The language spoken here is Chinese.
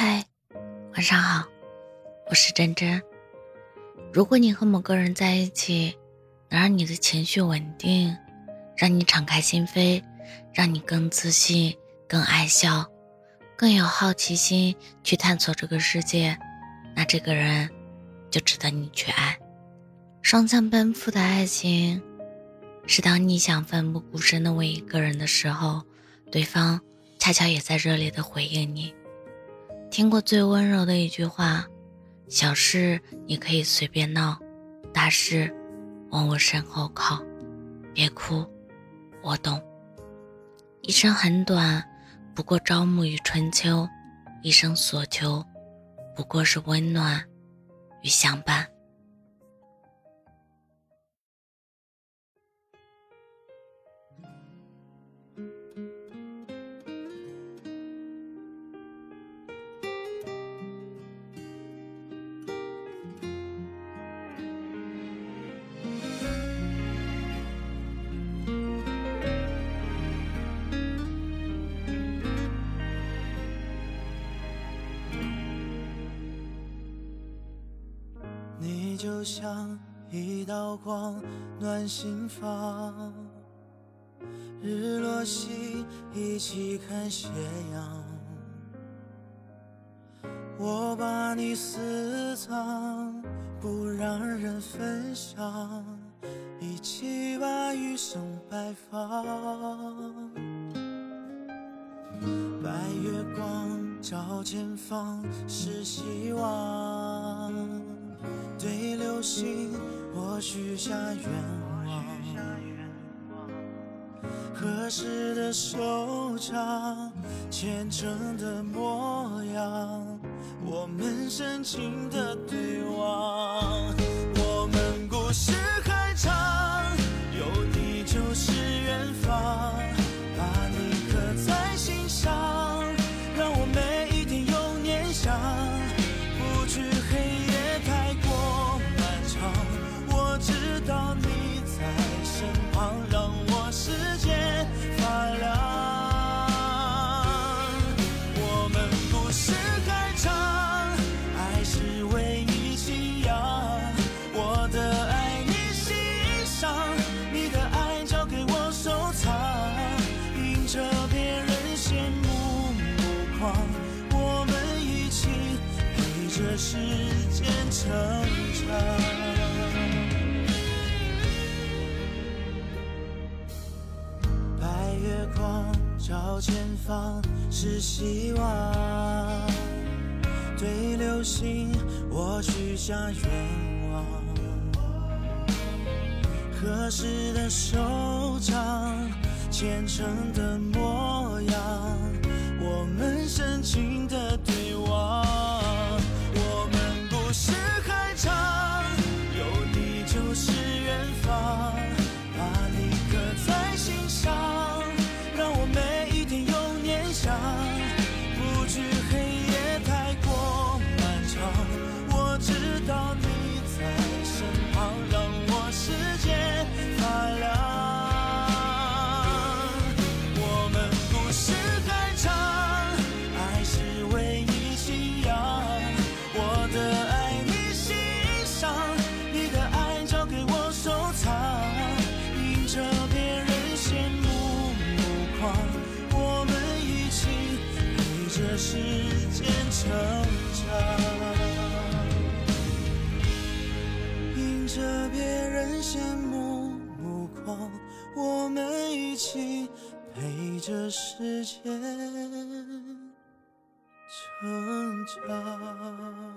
嗨，晚上好，我是真真。如果你和某个人在一起，能让你的情绪稳定，让你敞开心扉，让你更自信、更爱笑、更有好奇心去探索这个世界，那这个人就值得你去爱。双向奔赴的爱情，是当你想奋不顾身的为一个人的时候，对方恰巧也在热烈的回应你。听过最温柔的一句话：“小事你可以随便闹，大事往我身后靠。”别哭，我懂。一生很短，不过朝暮与春秋；一生所求，不过是温暖与相伴。就像一道光暖心房，日落西一起看斜阳。我把你私藏，不让人分享，一起把余生摆放。白月光照前方，是希望。流星，我许下愿望。合适的收场，虔诚的模样，我们深情的对望。时间成长，白月光照前方是希望，对流星我许下愿望，合适的收场，虔诚的模样，我们深情的对望。羡慕目光我们一起陪着时间成长。